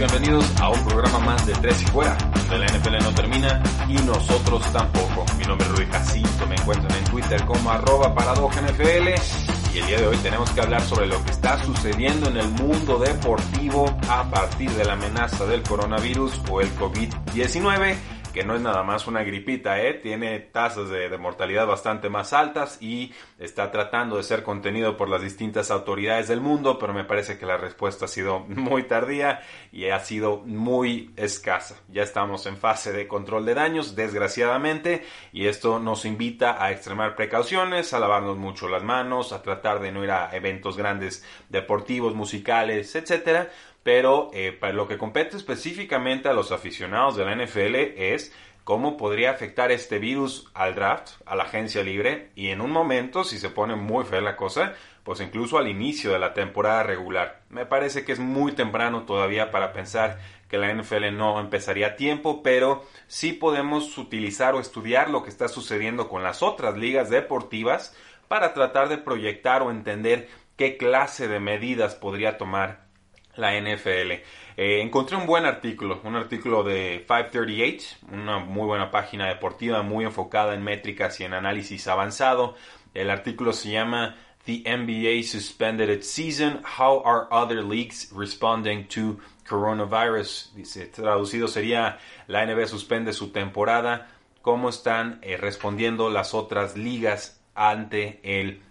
Bienvenidos a un programa más de Tres y Fuera, donde la NFL no termina y nosotros tampoco. Mi nombre es Rudy Jacinto, me encuentran en Twitter como arroba NFL y el día de hoy tenemos que hablar sobre lo que está sucediendo en el mundo deportivo a partir de la amenaza del coronavirus o el COVID-19 que no es nada más una gripita, ¿eh? tiene tasas de, de, mortalidad bastante más altas y está tratando de ser contenido por las distintas autoridades del mundo, pero me parece que la respuesta ha sido muy tardía y ha sido muy escasa. Ya estamos en fase de control de daños, desgraciadamente, y esto nos invita a extremar precauciones, a lavarnos mucho las manos, a tratar de no ir a eventos grandes deportivos, musicales, etcétera pero eh, para lo que compete específicamente a los aficionados de la NFL es cómo podría afectar este virus al draft, a la agencia libre y en un momento, si se pone muy fea la cosa, pues incluso al inicio de la temporada regular. Me parece que es muy temprano todavía para pensar que la NFL no empezaría a tiempo, pero sí podemos utilizar o estudiar lo que está sucediendo con las otras ligas deportivas para tratar de proyectar o entender qué clase de medidas podría tomar la NFL. Eh, encontré un buen artículo, un artículo de 538, una muy buena página deportiva muy enfocada en métricas y en análisis avanzado. El artículo se llama The NBA Suspended its Season, How Are Other Leagues Responding to Coronavirus? Dice, traducido sería, la NBA suspende su temporada, ¿cómo están eh, respondiendo las otras ligas ante el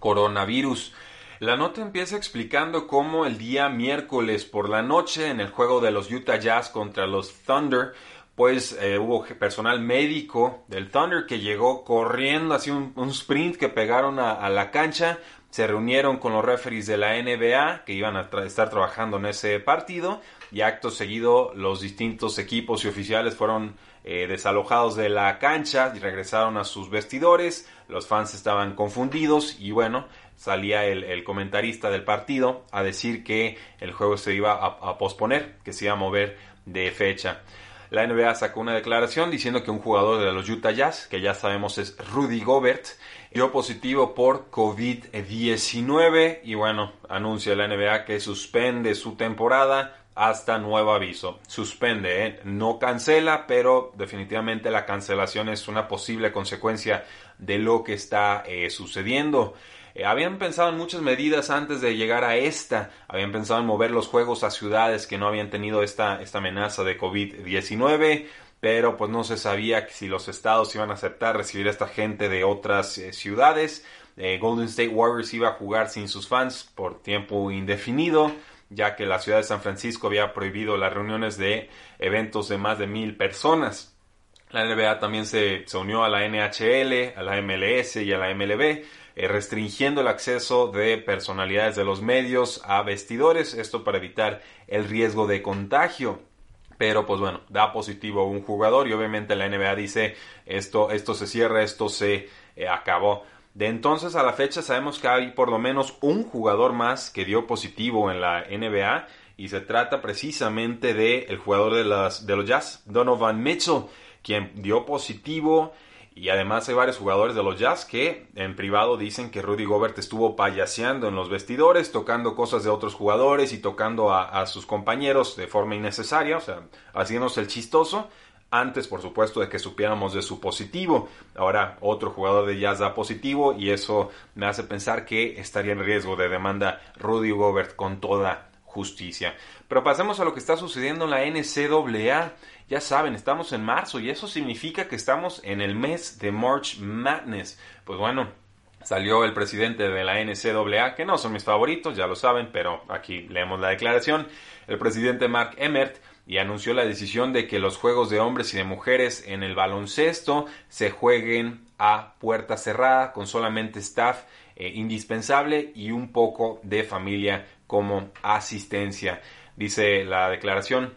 coronavirus? La nota empieza explicando cómo el día miércoles por la noche en el juego de los Utah Jazz contra los Thunder, pues eh, hubo personal médico del Thunder que llegó corriendo, así un, sprint que pegaron a, la cancha, se reunieron con los referees de la NBA que iban a estar trabajando en ese partido y acto seguido los distintos equipos y oficiales fueron eh, desalojados de la cancha y regresaron a sus vestidores, los fans estaban confundidos y bueno, salía el, comentarista del partido a decir que el juego se iba a, posponer, que se iba a mover de fecha. La NBA sacó una declaración diciendo que un jugador de los Utah Jazz, que ya sabemos es Rudy Gobert, dio positivo por COVID-19 y bueno, anuncia la NBA que suspende su temporada hasta nuevo aviso. Suspende, ¿eh? no cancela, pero definitivamente la cancelación es una posible consecuencia de lo que está eh, sucediendo. Eh, habían pensado en muchas medidas antes de llegar a esta. Habían pensado en mover los juegos a ciudades que no habían tenido esta, esta amenaza de COVID-19. Pero pues no se sabía si los estados iban a aceptar recibir a esta gente de otras eh, ciudades. Eh, Golden State Warriors iba a jugar sin sus fans por tiempo indefinido ya que la ciudad de San Francisco había prohibido las reuniones de eventos de más de mil personas. La NBA también se, se unió a la NHL, a la MLS y a la MLB, eh, restringiendo el acceso de personalidades de los medios a vestidores, esto para evitar el riesgo de contagio. Pero pues bueno, da positivo un jugador y obviamente la NBA dice esto, esto se cierra, esto se eh, acabó. De entonces a la fecha sabemos que hay por lo menos un jugador más que dio positivo en la NBA y se trata precisamente de el jugador de, las, de los Jazz, Donovan Mitchell, quien dio positivo y además hay varios jugadores de los Jazz que en privado dicen que Rudy Gobert estuvo payaseando en los vestidores, tocando cosas de otros jugadores y tocando a, a sus compañeros de forma innecesaria, o sea, haciéndose el chistoso antes, por supuesto, de que supiéramos de su positivo. Ahora otro jugador de Jazz da positivo y eso me hace pensar que estaría en riesgo de demanda Rudy Gobert con toda justicia. Pero pasemos a lo que está sucediendo en la NCAA Ya saben, estamos en marzo y eso significa que estamos en el mes de March Madness. Pues bueno, salió el presidente de la NCAA, que no son mis favoritos, ya lo saben, pero aquí leemos la declaración. El presidente Mark Emmert y anunció la decisión de que los juegos de hombres y de mujeres en el baloncesto se jueguen a puerta cerrada con solamente staff eh, indispensable y un poco de familia como asistencia. Dice la declaración,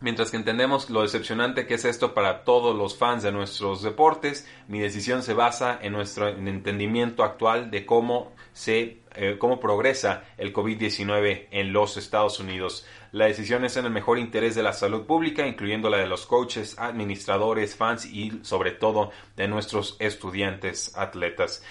Mientras que entendemos lo decepcionante que es esto para todos los fans de nuestros deportes, mi decisión se basa en nuestro entendimiento actual de cómo se eh, cómo progresa el COVID-19 en los Estados Unidos. La decisión es en el mejor interés de la salud pública, incluyendo la de los coaches, administradores, fans y sobre todo de nuestros estudiantes atletas.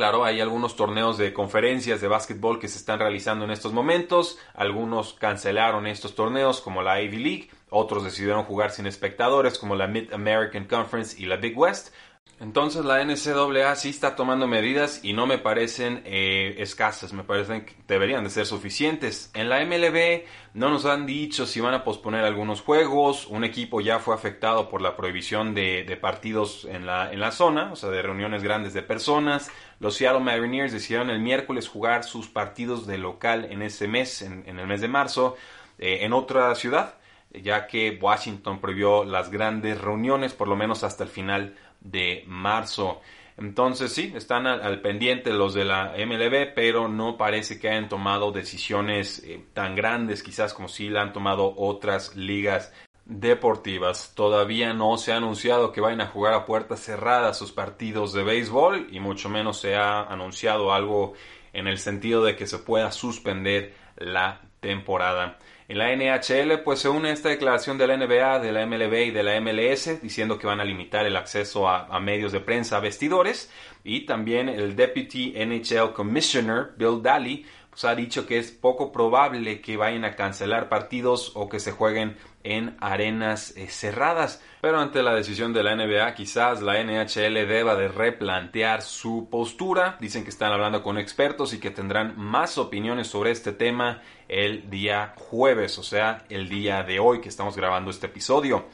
Claro, hay algunos torneos de conferencias de básquetbol que se están realizando en estos momentos. Algunos cancelaron estos torneos como la Ivy League. Otros decidieron jugar sin espectadores como la Mid American Conference y la Big West. Entonces la NCAA sí está tomando medidas y no me parecen eh, escasas, me parecen que deberían de ser suficientes. En la MLB no nos han dicho si van a posponer algunos juegos, un equipo ya fue afectado por la prohibición de, partidos en la, en zona, o sea, de reuniones grandes de personas. Los Seattle Mariners decidieron el miércoles jugar sus partidos de local en ese mes, en, el mes de marzo, eh, en otra ciudad, ya que Washington prohibió las grandes reuniones, por lo menos hasta el final de marzo. Entonces sí, están al, pendiente los de la MLB, pero no parece que hayan tomado decisiones eh, tan grandes quizás como si la han tomado otras ligas deportivas. Todavía no se ha anunciado que vayan a jugar a puertas cerradas sus partidos de béisbol y mucho menos se ha anunciado algo en el sentido de que se pueda suspender la temporada. En la NHL, pues se une esta declaración de la NBA, de la MLB y de la MLS diciendo que van a limitar el acceso a, medios de prensa, a vestidores. Y también el Deputy NHL Commissioner, Bill Daly, pues ha dicho que es poco probable que vayan a cancelar partidos o que se jueguen en arenas eh, cerradas. Pero ante la decisión de la NBA, quizás la NHL deba de replantear su postura. Dicen que están hablando con expertos y que tendrán más opiniones sobre este tema el día jueves, o sea, el día de hoy que estamos grabando este episodio.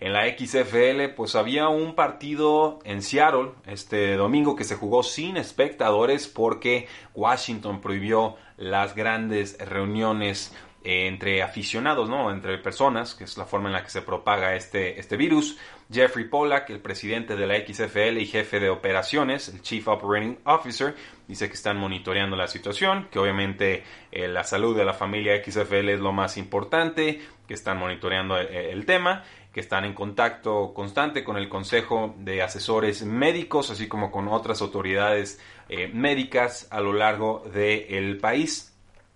En la XFL, pues había un partido en Seattle este domingo que se jugó sin espectadores porque Washington prohibió las grandes reuniones entre aficionados, ¿no? Entre personas, que es la forma en la que se propaga este, este virus. Jeffrey Pollack, el presidente de la XFL y jefe de operaciones, el Chief Operating Officer, dice que están monitoreando la situación, que obviamente eh, la salud de la familia XFL es lo más importante, que están monitoreando eh, el, tema, que están en contacto constante con el Consejo de Asesores Médicos, así como con otras autoridades eh, médicas a lo largo del país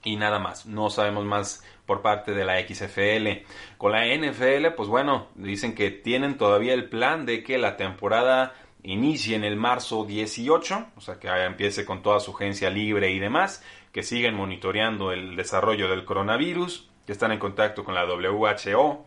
y nada más. No sabemos más por parte de la XFL. Con la NFL, pues bueno, dicen que tienen todavía el plan de que la temporada inicie en el marzo 18, o sea que empiece con toda su agencia libre y demás, que siguen monitoreando el desarrollo del coronavirus, que están en contacto con la WHO,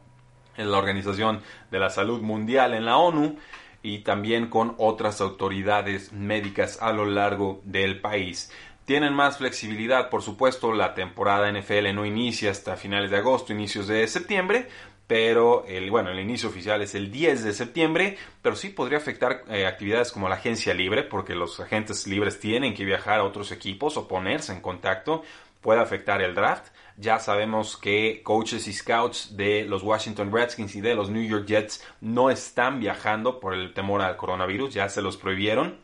en la Organización de la Salud Mundial en la ONU, y también con otras autoridades médicas a lo largo del país. Tienen más flexibilidad, por supuesto, la temporada NFL no inicia hasta finales de agosto, inicios de septiembre, pero el, bueno, el inicio oficial es el 10 de septiembre, pero sí podría afectar eh, actividades como la agencia libre, porque los agentes libres tienen que viajar a otros equipos o ponerse en contacto, puede afectar el draft. Ya sabemos que coaches y scouts de los Washington Redskins y de los New York Jets no están viajando por el temor al coronavirus, ya se los prohibieron.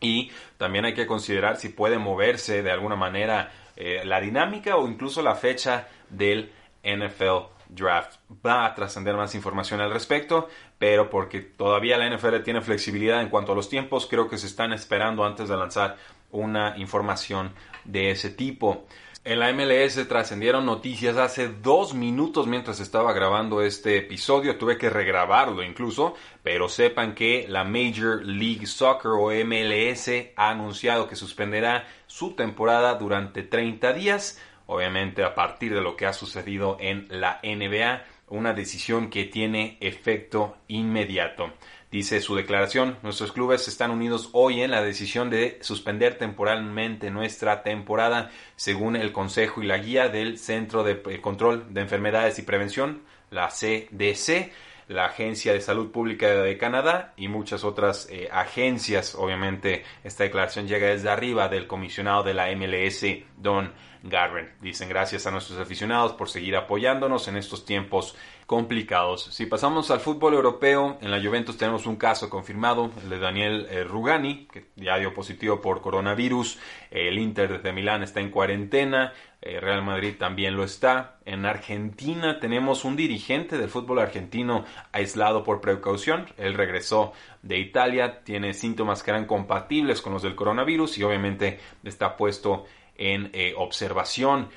Y también hay que considerar si puede moverse de alguna manera eh, la dinámica o incluso la fecha del NFL Draft. Va a trascender más información al respecto, pero porque todavía la NFL tiene flexibilidad en cuanto a los tiempos, creo que se están esperando antes de lanzar una información de ese tipo. En la MLS trascendieron noticias hace dos minutos mientras estaba grabando este episodio. Tuve que regrabarlo incluso, pero sepan que la Major League Soccer o MLS ha anunciado que suspenderá su temporada durante 30 días. Obviamente a partir de lo que ha sucedido en la NBA, una decisión que tiene efecto inmediato. Dice su declaración, nuestros clubes están unidos hoy en la decisión de suspender temporalmente nuestra temporada según el consejo y la guía del Centro de Control de Enfermedades y Prevención, la CDC. la Agencia de Salud Pública de Canadá y muchas otras eh, agencias. Obviamente esta declaración llega desde arriba del comisionado de la MLS, Don Garren. Dicen gracias a nuestros aficionados por seguir apoyándonos en estos tiempos complicados. Si pasamos al fútbol europeo, en la Juventus tenemos un caso confirmado, el de Daniel eh, Rugani, que ya dio positivo por coronavirus. El Inter de Milán está en cuarentena. Eh, Real Madrid también lo está. En Argentina tenemos un dirigente del fútbol argentino aislado por precaución. Él regresó de Italia, tiene síntomas que eran compatibles con los del coronavirus y obviamente está puesto en eh, observación.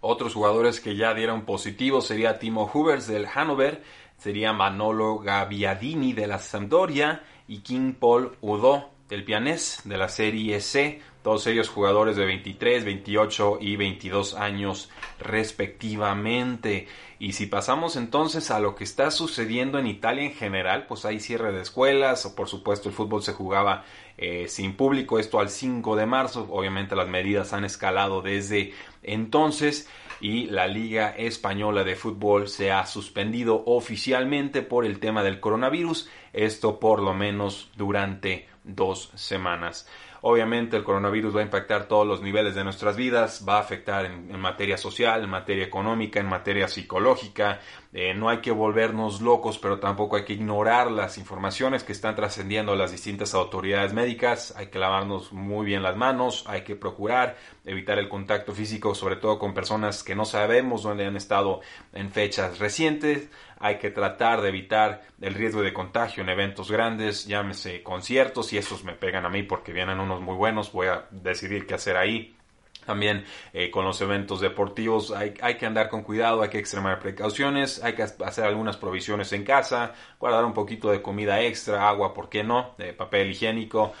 Otros jugadores que ya dieron positivo sería Timo Hubers del Hannover, sería Manolo Gaviadini de la Sampdoria y King Paul Udo del Pianés de la Serie C. Todos ellos jugadores de 23, 28 y 22 años respectivamente. Y si pasamos entonces a lo que está sucediendo en Italia en general, pues hay cierre de escuelas, o por supuesto el fútbol se jugaba eh, sin público, esto al 5 de marzo, obviamente las medidas han escalado desde entonces y la Liga Española de Fútbol se ha suspendido oficialmente por el tema del coronavirus, esto por lo menos durante dos semanas. Obviamente el coronavirus va a impactar todos los niveles de nuestras vidas, va a afectar en, materia social, en materia económica, en materia psicológica. Eh, no hay que volvernos locos, pero tampoco hay que ignorar las informaciones que están trascendiendo las distintas autoridades médicas. Hay que lavarnos muy bien las manos, hay que procurar evitar el contacto físico, sobre todo con personas que no sabemos dónde han estado en fechas recientes hay que tratar de evitar el riesgo de contagio en eventos grandes, llámese conciertos, y esos me pegan a mí porque vienen unos muy buenos, voy a decidir qué hacer ahí. También eh, con los eventos deportivos hay, que andar con cuidado, hay que extremar precauciones, hay que hacer algunas provisiones en casa, guardar un poquito de comida extra, agua, ¿por qué no? De papel higiénico,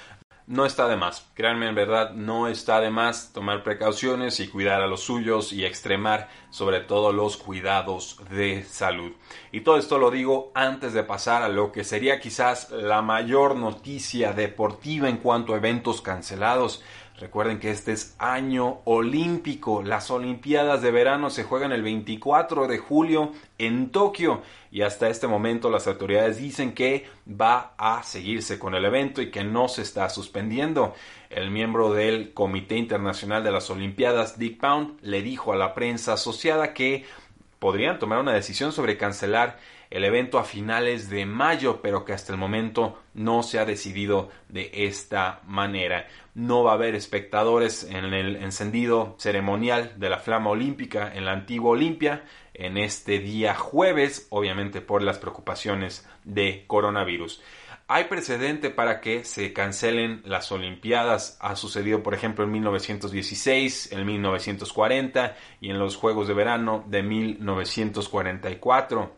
no está de más. Créanme, en verdad, no está de más tomar precauciones y cuidar a los suyos y extremar sobre todo los cuidados de salud. Y todo esto lo digo antes de pasar a lo que sería quizás la mayor noticia deportiva en cuanto a eventos cancelados. Recuerden que este es año olímpico. Las Olimpiadas de verano se juegan el 24 de julio en Tokio y hasta este momento las autoridades dicen que va a seguirse con el evento y que no se está suspendiendo. El miembro del Comité Internacional de las Olimpiadas, Dick Pound, le dijo a la prensa asociada que podrían tomar una decisión sobre cancelar el evento a finales de mayo, pero que hasta el momento no se ha decidido de esta manera. No va a haber espectadores en el encendido ceremonial de la flama olímpica en la antigua Olimpia en este día jueves, obviamente por las preocupaciones de coronavirus. Hay precedente para que se cancelen las Olimpiadas. Ha sucedido, por ejemplo, en 1916, en 1940 y en los Juegos de Verano de 1944.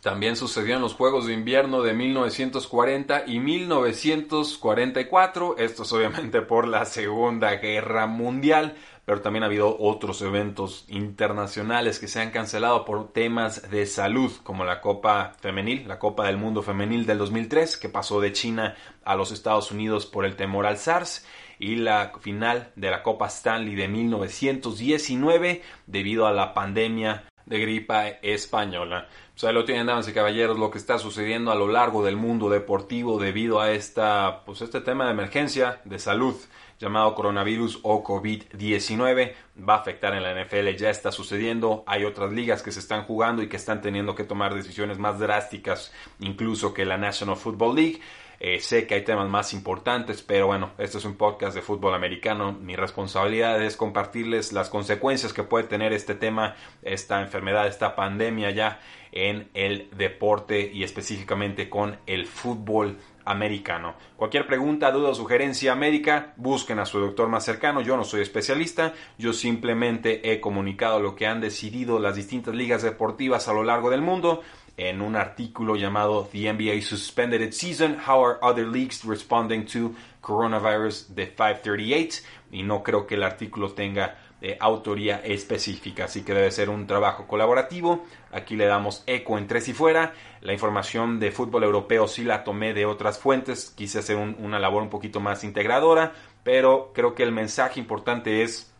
También sucedió en los Juegos de Invierno de 1940 y 1944, esto es obviamente por la Segunda Guerra Mundial, pero también ha habido otros eventos internacionales que se han cancelado por temas de salud, como la Copa Femenil, la Copa del Mundo Femenil del 2003, que pasó de China a los Estados Unidos por el temor al SARS, y la final de la Copa Stanley de 1919 debido a la pandemia de gripa española. Pues ahí lo tienen, damas y caballeros, lo que está sucediendo a lo largo del mundo deportivo debido a esta, pues este tema de emergencia de salud llamado coronavirus o COVID-19 va a afectar en la NFL, ya está sucediendo, hay otras ligas que se están jugando y que están teniendo que tomar decisiones más drásticas incluso que la National Football League. Eh, sé que hay temas más importantes, pero bueno, este es un podcast de fútbol americano. Mi responsabilidad es compartirles las consecuencias que puede tener este tema, esta enfermedad, esta pandemia ya en el deporte y específicamente con el fútbol americano. Cualquier pregunta, duda o sugerencia médica, busquen a su doctor más cercano. Yo no soy especialista, yo simplemente he comunicado lo que han decidido las distintas ligas deportivas a lo largo del mundo en un artículo llamado The NBA Suspended Its Season, How Are Other Leagues Responding to Coronavirus de 538 y no creo que el artículo tenga eh, autoría específica, así que debe ser un trabajo colaborativo. Aquí le damos eco en tres y fuera. La información de fútbol europeo sí la tomé de otras fuentes, quise hacer una labor un poquito más integradora, pero creo que el mensaje importante es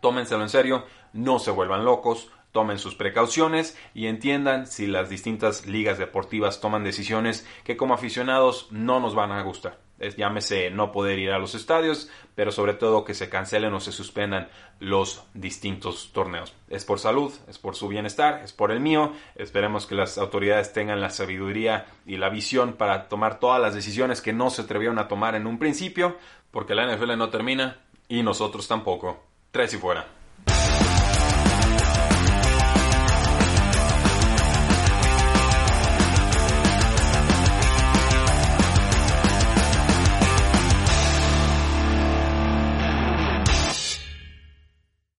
tómenselo en serio, no se vuelvan locos, tomen sus precauciones y entiendan si las distintas ligas deportivas toman decisiones que como aficionados no nos van a gustar. Es, llámese no poder ir a los estadios, pero sobre todo que se cancelen o se suspendan los distintos torneos. Es por salud, es por su bienestar, es por el mío. Esperemos que las autoridades tengan la sabiduría y la visión para tomar todas las decisiones que no se atrevieron a tomar en un principio, porque la NFL no termina y nosotros tampoco. Tres y fuera.